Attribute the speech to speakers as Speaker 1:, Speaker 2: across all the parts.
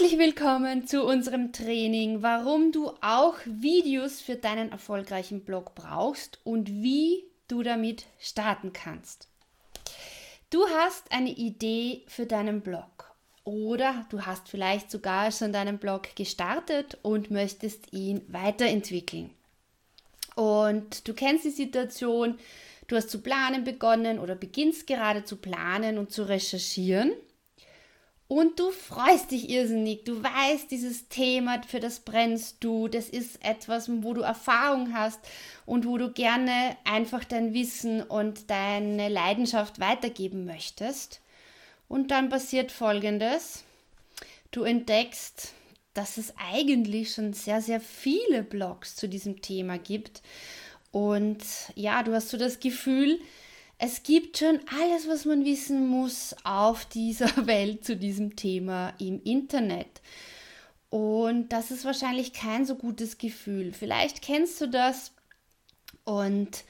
Speaker 1: Herzlich willkommen zu unserem Training, warum du auch Videos für deinen erfolgreichen Blog brauchst und wie du damit starten kannst. Du hast eine Idee für deinen Blog oder du hast vielleicht sogar schon deinen Blog gestartet und möchtest ihn weiterentwickeln. Und du kennst die Situation, du hast zu planen begonnen oder beginnst gerade zu planen und zu recherchieren und du freust dich irrsinnig. Du weißt, dieses Thema, für das brennst du. Das ist etwas, wo du Erfahrung hast und wo du gerne einfach dein Wissen und deine Leidenschaft weitergeben möchtest. Und dann passiert Folgendes. Du entdeckst, dass es eigentlich schon sehr, sehr viele Blogs zu diesem Thema gibt. Und ja, du hast so das Gefühl, es gibt schon alles, was man wissen muss auf dieser Welt zu diesem Thema im Internet. Und das ist wahrscheinlich kein so gutes Gefühl. Vielleicht kennst du das und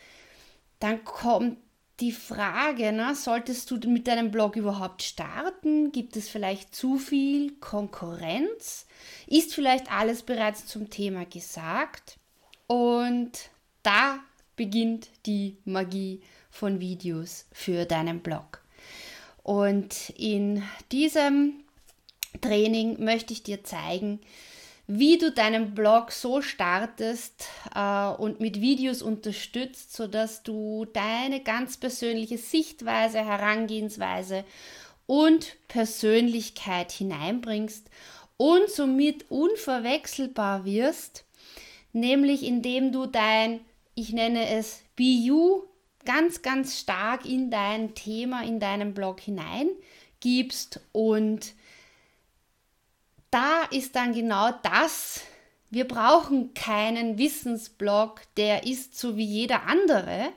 Speaker 1: dann kommt die Frage, ne, solltest du mit deinem Blog überhaupt starten? Gibt es vielleicht zu viel Konkurrenz? Ist vielleicht alles bereits zum Thema gesagt? Und da beginnt die Magie von Videos für deinen Blog. Und in diesem Training möchte ich dir zeigen, wie du deinen Blog so startest äh, und mit Videos unterstützt, sodass du deine ganz persönliche Sichtweise, Herangehensweise und Persönlichkeit hineinbringst und somit unverwechselbar wirst, nämlich indem du dein, ich nenne es Be You ganz, ganz stark in dein Thema, in deinen Blog hineingibst. Und da ist dann genau das, wir brauchen keinen Wissensblog, der ist so wie jeder andere.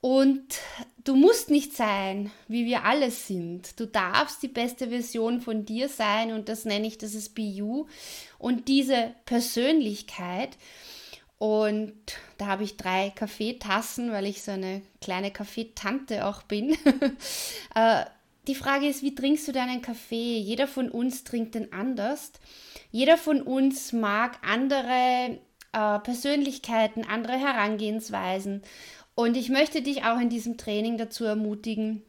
Speaker 1: Und du musst nicht sein, wie wir alle sind. Du darfst die beste Version von dir sein und das nenne ich, das ist Be You. Und diese Persönlichkeit, und da habe ich drei Kaffeetassen, weil ich so eine kleine Kaffeetante auch bin. Äh, die Frage ist, wie trinkst du deinen Kaffee? Jeder von uns trinkt den anders. Jeder von uns mag andere äh, Persönlichkeiten, andere Herangehensweisen. Und ich möchte dich auch in diesem Training dazu ermutigen,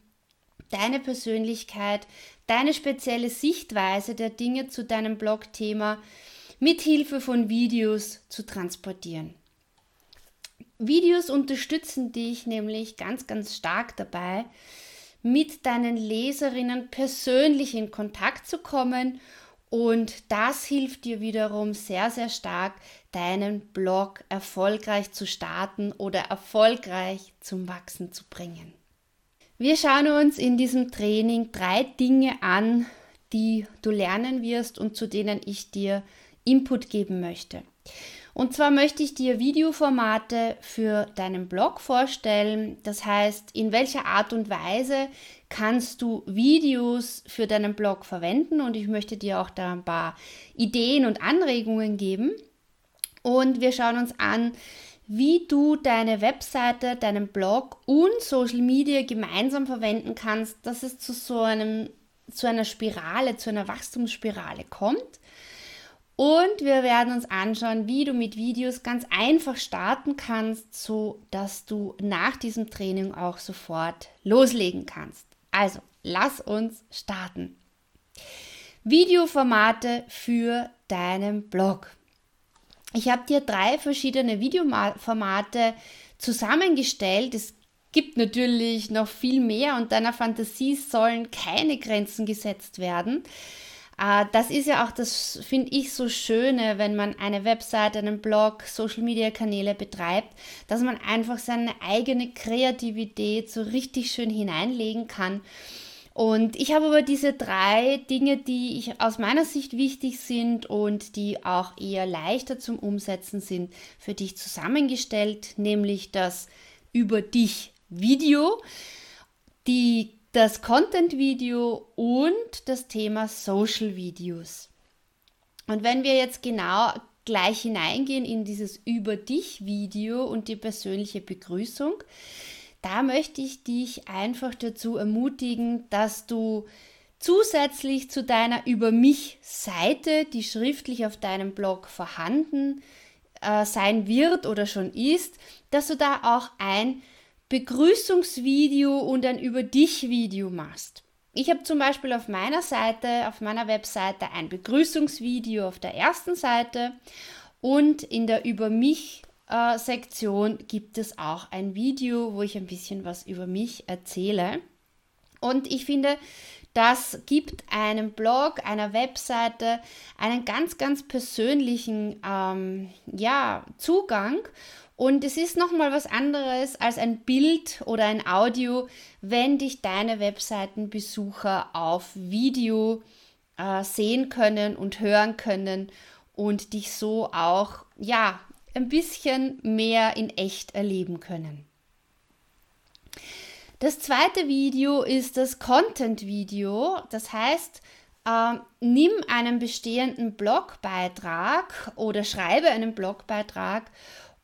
Speaker 1: deine Persönlichkeit, deine spezielle Sichtweise der Dinge zu deinem Blogthema mit Hilfe von Videos zu transportieren. Videos unterstützen dich nämlich ganz, ganz stark dabei, mit deinen Leserinnen persönlich in Kontakt zu kommen und das hilft dir wiederum sehr, sehr stark, deinen Blog erfolgreich zu starten oder erfolgreich zum Wachsen zu bringen. Wir schauen uns in diesem Training drei Dinge an, die du lernen wirst und zu denen ich dir Input geben möchte. Und zwar möchte ich dir Videoformate für deinen Blog vorstellen. Das heißt, in welcher Art und Weise kannst du Videos für deinen Blog verwenden und ich möchte dir auch da ein paar Ideen und Anregungen geben. Und wir schauen uns an, wie du deine Webseite, deinen Blog und Social Media gemeinsam verwenden kannst, dass es zu so einem zu einer Spirale, zu einer Wachstumsspirale kommt. Und wir werden uns anschauen, wie du mit Videos ganz einfach starten kannst, so dass du nach diesem Training auch sofort loslegen kannst. Also, lass uns starten. Videoformate für deinen Blog. Ich habe dir drei verschiedene Videoformate zusammengestellt. Es gibt natürlich noch viel mehr und deiner Fantasie sollen keine Grenzen gesetzt werden. Äh, das ist ja auch das, finde ich, so Schöne, wenn man eine Website, einen Blog, Social-Media-Kanäle betreibt, dass man einfach seine eigene Kreativität so richtig schön hineinlegen kann. Und ich habe aber diese drei Dinge, die ich aus meiner Sicht wichtig sind und die auch eher leichter zum Umsetzen sind, für dich zusammengestellt, nämlich das über dich Video, die, das Content Video und das Thema Social Videos. Und wenn wir jetzt genau gleich hineingehen in dieses Über dich Video und die persönliche Begrüßung, da möchte ich dich einfach dazu ermutigen, dass du zusätzlich zu deiner Über mich Seite, die schriftlich auf deinem Blog vorhanden äh, sein wird oder schon ist, dass du da auch ein Begrüßungsvideo und ein Über dich Video machst. Ich habe zum Beispiel auf meiner Seite, auf meiner Webseite ein Begrüßungsvideo auf der ersten Seite und in der Über mich äh, Sektion gibt es auch ein Video, wo ich ein bisschen was über mich erzähle. Und ich finde, das gibt einem Blog, einer Webseite einen ganz, ganz persönlichen ähm, ja, Zugang und es ist nochmal was anderes als ein Bild oder ein Audio, wenn dich deine Webseitenbesucher auf Video äh, sehen können und hören können und dich so auch, ja, ein bisschen mehr in echt erleben können. Das zweite Video ist das Content-Video. Das heißt, äh, nimm einen bestehenden Blogbeitrag oder schreibe einen Blogbeitrag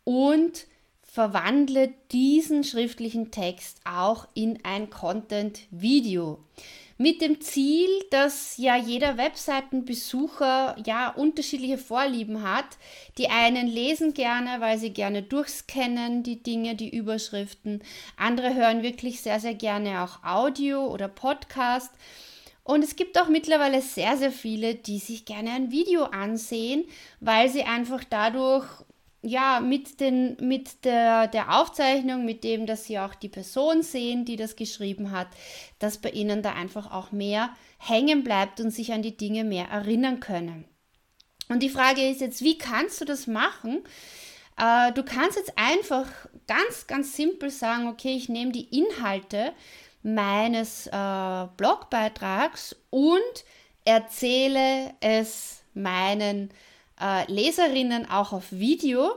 Speaker 1: und verwandle diesen schriftlichen Text auch in ein Content-Video. Mit dem Ziel, dass ja jeder Webseitenbesucher ja unterschiedliche Vorlieben hat. Die einen lesen gerne, weil sie gerne durchscannen, die Dinge, die Überschriften. Andere hören wirklich sehr, sehr gerne auch Audio oder Podcast. Und es gibt auch mittlerweile sehr, sehr viele, die sich gerne ein Video ansehen, weil sie einfach dadurch ja, mit, den, mit der, der Aufzeichnung, mit dem, dass sie auch die Person sehen, die das geschrieben hat, dass bei ihnen da einfach auch mehr hängen bleibt und sich an die Dinge mehr erinnern können. Und die Frage ist jetzt, wie kannst du das machen? Äh, du kannst jetzt einfach ganz, ganz simpel sagen, okay, ich nehme die Inhalte meines äh, Blogbeitrags und erzähle es meinen äh, Leserinnen auch auf Video.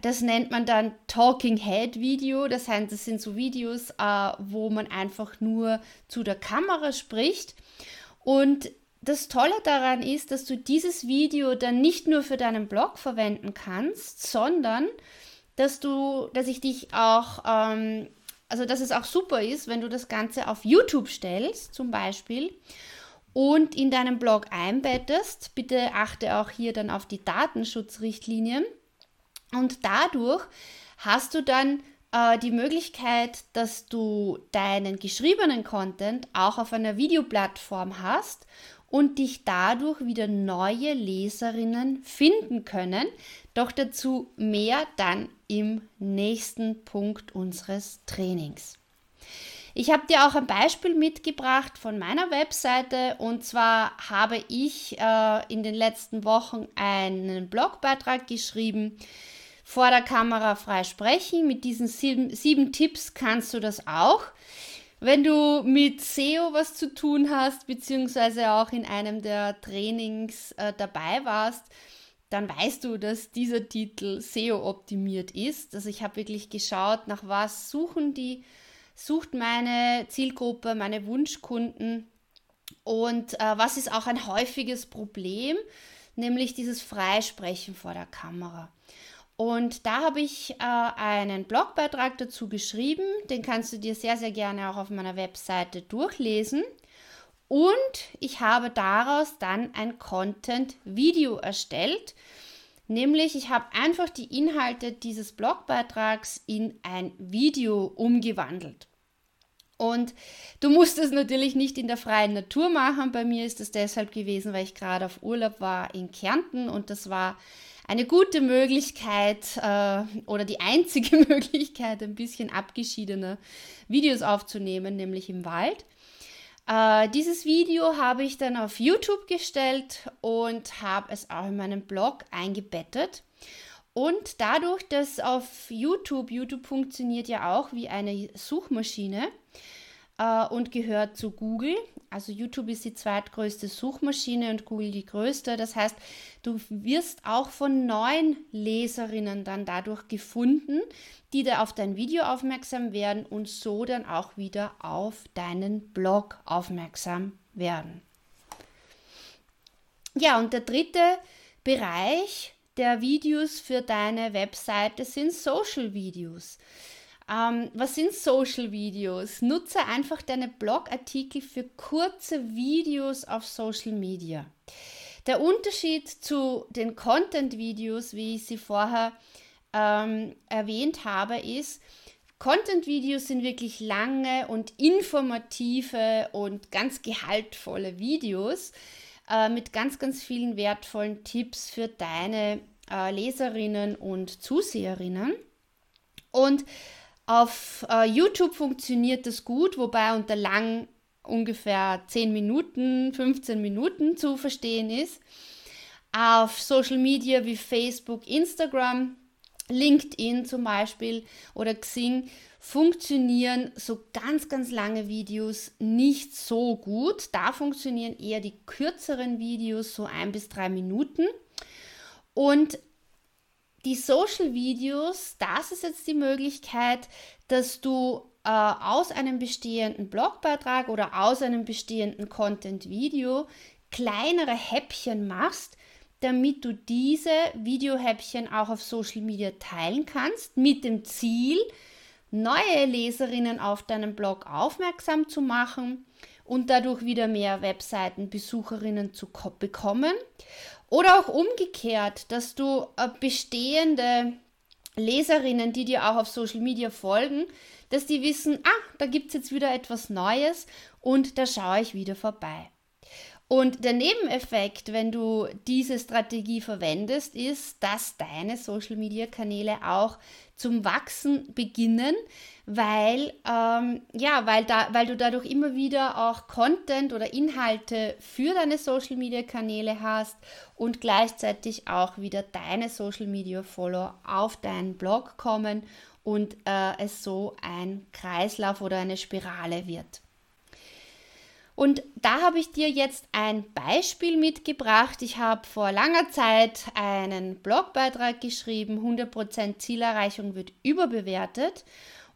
Speaker 1: Das nennt man dann Talking Head Video. Das heißt, das sind so Videos, äh, wo man einfach nur zu der Kamera spricht. Und das Tolle daran ist, dass du dieses Video dann nicht nur für deinen Blog verwenden kannst, sondern dass du, dass ich dich auch, ähm, also dass es auch super ist, wenn du das Ganze auf YouTube stellst, zum Beispiel und in deinem Blog einbettest. Bitte achte auch hier dann auf die Datenschutzrichtlinien. Und dadurch hast du dann äh, die Möglichkeit, dass du deinen geschriebenen Content auch auf einer Videoplattform hast und dich dadurch wieder neue Leserinnen finden können. Doch dazu mehr dann im nächsten Punkt unseres Trainings. Ich habe dir auch ein Beispiel mitgebracht von meiner Webseite und zwar habe ich äh, in den letzten Wochen einen Blogbeitrag geschrieben, vor der Kamera frei sprechen. Mit diesen sieben, sieben Tipps kannst du das auch. Wenn du mit SEO was zu tun hast, beziehungsweise auch in einem der Trainings äh, dabei warst, dann weißt du, dass dieser Titel SEO optimiert ist. Also ich habe wirklich geschaut, nach was suchen die sucht meine Zielgruppe, meine Wunschkunden und äh, was ist auch ein häufiges Problem, nämlich dieses Freisprechen vor der Kamera. Und da habe ich äh, einen Blogbeitrag dazu geschrieben, den kannst du dir sehr, sehr gerne auch auf meiner Webseite durchlesen. Und ich habe daraus dann ein Content-Video erstellt, nämlich ich habe einfach die Inhalte dieses Blogbeitrags in ein Video umgewandelt. Und du musst es natürlich nicht in der freien Natur machen. Bei mir ist es deshalb gewesen, weil ich gerade auf Urlaub war in Kärnten und das war eine gute Möglichkeit äh, oder die einzige Möglichkeit, ein bisschen abgeschiedene Videos aufzunehmen, nämlich im Wald. Äh, dieses Video habe ich dann auf YouTube gestellt und habe es auch in meinem Blog eingebettet. Und dadurch, dass auf YouTube, YouTube funktioniert ja auch wie eine Suchmaschine, äh, und gehört zu Google. Also YouTube ist die zweitgrößte Suchmaschine und Google die größte. Das heißt, du wirst auch von neuen Leserinnen dann dadurch gefunden, die da auf dein Video aufmerksam werden und so dann auch wieder auf deinen Blog aufmerksam werden. Ja, und der dritte Bereich der Videos für deine Webseite sind Social Videos. Ähm, was sind Social Videos? Nutze einfach deine Blogartikel für kurze Videos auf Social Media. Der Unterschied zu den Content-Videos, wie ich sie vorher ähm, erwähnt habe, ist, Content-Videos sind wirklich lange und informative und ganz gehaltvolle Videos äh, mit ganz, ganz vielen wertvollen Tipps für deine äh, Leserinnen und Zuseherinnen. Und auf äh, YouTube funktioniert das gut, wobei unter lang ungefähr 10 Minuten, 15 Minuten zu verstehen ist. Auf Social Media wie Facebook, Instagram, LinkedIn zum Beispiel oder Xing funktionieren so ganz, ganz lange Videos nicht so gut. Da funktionieren eher die kürzeren Videos, so ein bis drei Minuten. Und die Social Videos, das ist jetzt die Möglichkeit, dass du äh, aus einem bestehenden Blogbeitrag oder aus einem bestehenden Content-Video kleinere Häppchen machst, damit du diese Videohäppchen auch auf Social Media teilen kannst, mit dem Ziel, neue Leserinnen auf deinen Blog aufmerksam zu machen und dadurch wieder mehr Webseitenbesucherinnen zu bekommen. Oder auch umgekehrt, dass du äh, bestehende Leserinnen, die dir auch auf Social Media folgen, dass die wissen, ah, da gibt es jetzt wieder etwas Neues und da schaue ich wieder vorbei. Und der Nebeneffekt, wenn du diese Strategie verwendest, ist, dass deine Social-Media-Kanäle auch zum Wachsen beginnen, weil, ähm, ja, weil, da, weil du dadurch immer wieder auch Content oder Inhalte für deine Social-Media-Kanäle hast und gleichzeitig auch wieder deine Social-Media-Follower auf deinen Blog kommen und äh, es so ein Kreislauf oder eine Spirale wird. Und da habe ich dir jetzt ein Beispiel mitgebracht. Ich habe vor langer Zeit einen Blogbeitrag geschrieben, 100% Zielerreichung wird überbewertet.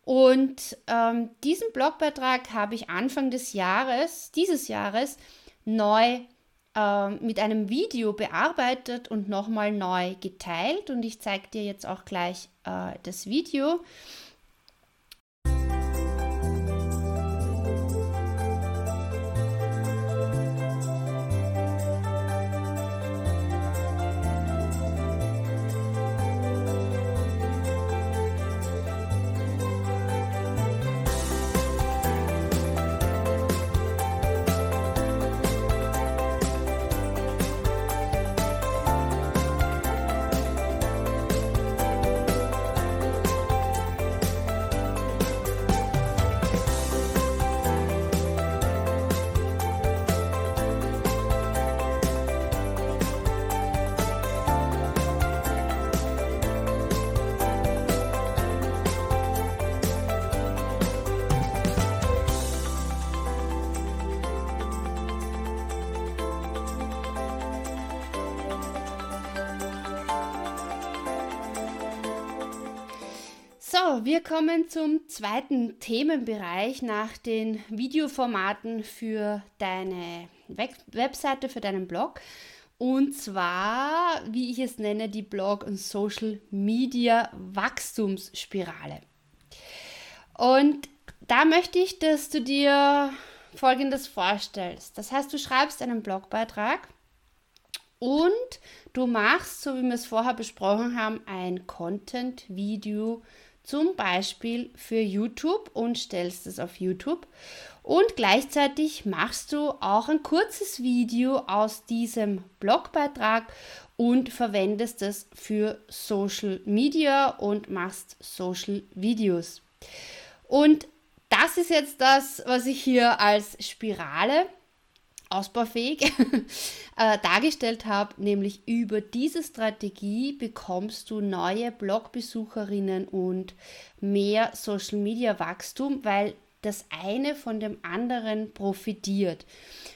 Speaker 1: Und ähm, diesen Blogbeitrag habe ich Anfang des Jahres, dieses Jahres, neu äh, mit einem Video bearbeitet und nochmal neu geteilt. Und ich zeige dir jetzt auch gleich äh, das Video. Wir kommen zum zweiten Themenbereich nach den Videoformaten für deine Webseite, für deinen Blog. Und zwar, wie ich es nenne, die Blog- und Social Media Wachstumsspirale. Und da möchte ich, dass du dir Folgendes vorstellst. Das heißt, du schreibst einen Blogbeitrag und du machst, so wie wir es vorher besprochen haben, ein Content-Video zum Beispiel für YouTube und stellst es auf YouTube. Und gleichzeitig machst du auch ein kurzes Video aus diesem Blogbeitrag und verwendest es für Social Media und machst Social Videos. Und das ist jetzt das, was ich hier als Spirale ausbaufähig äh, dargestellt habe, nämlich über diese Strategie bekommst du neue Blogbesucherinnen und mehr Social Media Wachstum, weil das eine von dem anderen profitiert.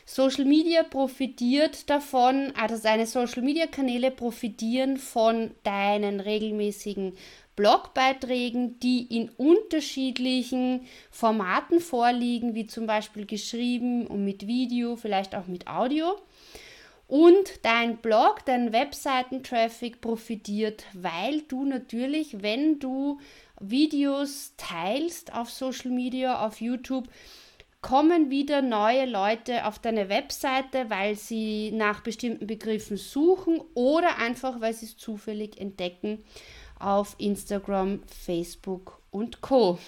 Speaker 1: Social Media profitiert davon, also deine Social Media Kanäle profitieren von deinen regelmäßigen Blogbeiträgen, die in unterschiedlichen Formaten vorliegen, wie zum Beispiel geschrieben und mit Video, vielleicht auch mit Audio. Und dein Blog, dein Webseitentraffic profitiert, weil du natürlich, wenn du Videos teilst auf Social Media, auf YouTube, kommen wieder neue Leute auf deine Webseite, weil sie nach bestimmten Begriffen suchen oder einfach, weil sie es zufällig entdecken auf Instagram, Facebook und Co.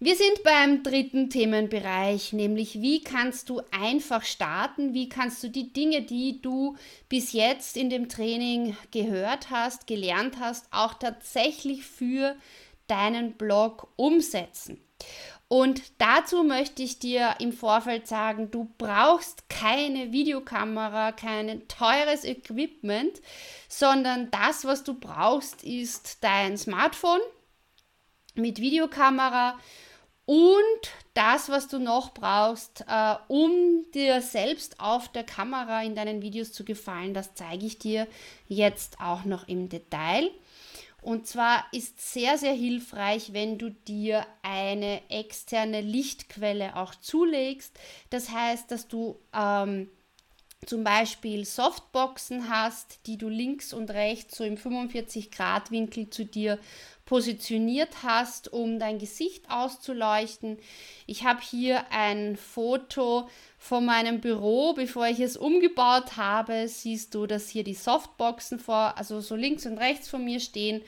Speaker 1: Wir sind beim dritten Themenbereich, nämlich wie kannst du einfach starten, wie kannst du die Dinge, die du bis jetzt in dem Training gehört hast, gelernt hast, auch tatsächlich für deinen Blog umsetzen. Und dazu möchte ich dir im Vorfeld sagen, du brauchst keine Videokamera, kein teures Equipment, sondern das, was du brauchst, ist dein Smartphone mit Videokamera und das, was du noch brauchst, äh, um dir selbst auf der Kamera in deinen Videos zu gefallen, das zeige ich dir jetzt auch noch im Detail. Und zwar ist sehr, sehr hilfreich, wenn du dir eine externe Lichtquelle auch zulegst. Das heißt, dass du ähm, zum Beispiel Softboxen hast, die du links und rechts so im 45 Grad Winkel zu dir positioniert hast, um dein Gesicht auszuleuchten. Ich habe hier ein Foto von meinem Büro, bevor ich es umgebaut habe, siehst du, dass hier die Softboxen vor, also so links und rechts von mir stehen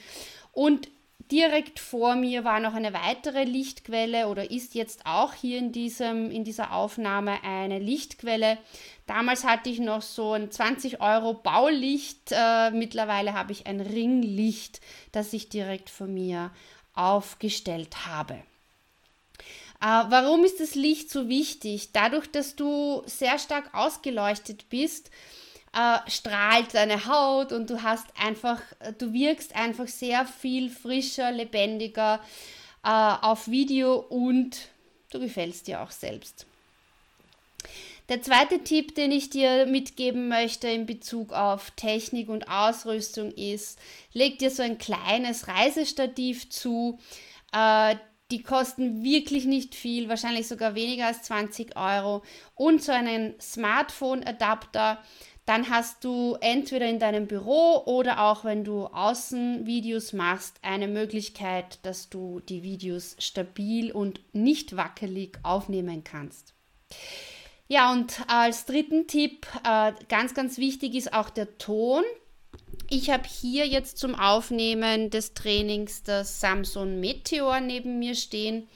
Speaker 1: und direkt vor mir war noch eine weitere Lichtquelle oder ist jetzt auch hier in, diesem, in dieser Aufnahme eine Lichtquelle. Damals hatte ich noch so ein 20 Euro Baulicht. Äh, mittlerweile habe ich ein Ringlicht, das ich direkt vor mir aufgestellt habe. Äh, warum ist das Licht so wichtig? Dadurch, dass du sehr stark ausgeleuchtet bist, äh, strahlt deine Haut und du hast einfach, du wirkst einfach sehr viel frischer, lebendiger äh, auf Video und du gefällst dir auch selbst. Der zweite Tipp, den ich dir mitgeben möchte in Bezug auf Technik und Ausrüstung ist, leg dir so ein kleines Reisestativ zu. Äh, die kosten wirklich nicht viel, wahrscheinlich sogar weniger als 20 Euro. Und so einen Smartphone-Adapter dann hast du entweder in deinem Büro oder auch wenn du Außenvideos machst, eine Möglichkeit, dass du die Videos stabil und nicht wackelig aufnehmen kannst. Ja, und als dritten Tipp, äh, ganz, ganz wichtig ist auch der Ton. Ich habe hier jetzt zum Aufnehmen des Trainings das Samsung Meteor neben mir stehen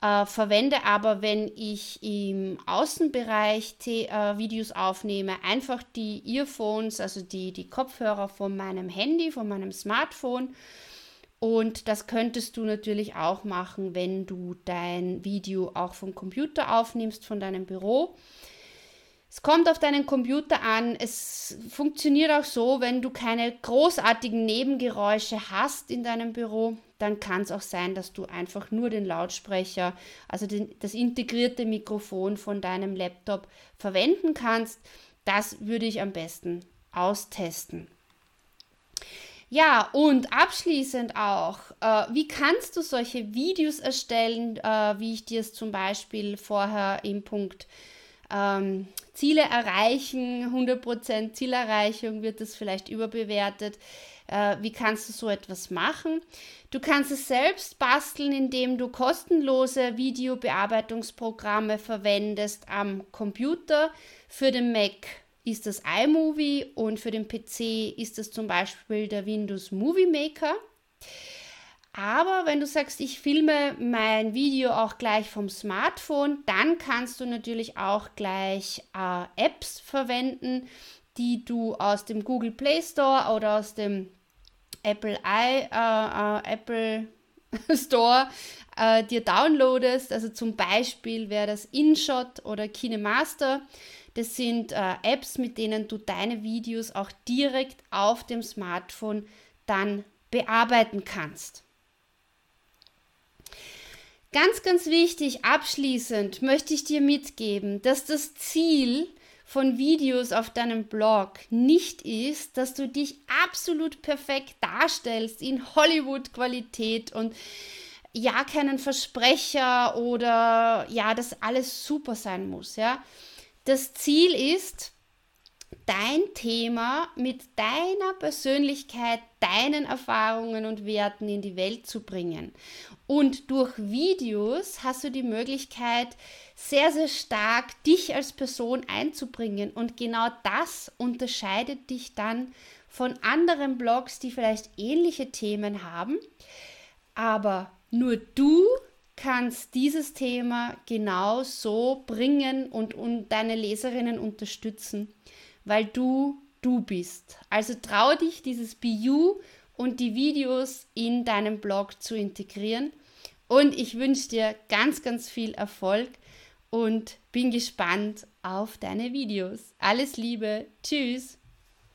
Speaker 1: äh, verwende aber, wenn ich im Außenbereich äh, Videos aufnehme, einfach die Earphones, also die, die Kopfhörer von meinem Handy, von meinem Smartphone. Und das könntest du natürlich auch machen, wenn du dein Video auch vom Computer aufnimmst, von deinem Büro. Es kommt auf deinen Computer an. Es funktioniert auch so, wenn du keine großartigen Nebengeräusche hast in deinem Büro, dann kann es auch sein, dass du einfach nur den Lautsprecher, also den, das integrierte Mikrofon von deinem Laptop verwenden kannst. Das würde ich am besten austesten. Ja, und abschließend auch, äh, wie kannst du solche Videos erstellen, äh, wie ich dir es zum Beispiel vorher im Punkt ähm, Ziele erreichen, 100% Zielerreichung wird das vielleicht überbewertet. Äh, wie kannst du so etwas machen? Du kannst es selbst basteln, indem du kostenlose Videobearbeitungsprogramme verwendest am Computer. Für den Mac ist das iMovie und für den PC ist das zum Beispiel der Windows Movie Maker. Aber wenn du sagst, ich filme mein Video auch gleich vom Smartphone, dann kannst du natürlich auch gleich äh, Apps verwenden, die du aus dem Google Play Store oder aus dem Apple, I, äh, äh, Apple Store äh, dir downloadest. Also zum Beispiel wäre das InShot oder KineMaster. Das sind äh, Apps, mit denen du deine Videos auch direkt auf dem Smartphone dann bearbeiten kannst. Ganz, ganz wichtig, abschließend möchte ich dir mitgeben, dass das Ziel von Videos auf deinem Blog nicht ist, dass du dich absolut perfekt darstellst in Hollywood-Qualität und ja keinen Versprecher oder ja, dass alles super sein muss, ja. Das Ziel ist, dein Thema mit deiner Persönlichkeit, deinen Erfahrungen und Werten in die Welt zu bringen. Und durch Videos hast du die Möglichkeit, sehr, sehr stark dich als Person einzubringen. Und genau das unterscheidet dich dann von anderen Blogs, die vielleicht ähnliche Themen haben. Aber nur du kannst dieses Thema genau so bringen und, und deine Leserinnen unterstützen, weil du du bist. Also trau dich, dieses Be You und die Videos in deinem Blog zu integrieren. Und ich wünsche dir ganz, ganz viel Erfolg und bin gespannt auf deine Videos. Alles Liebe. Tschüss.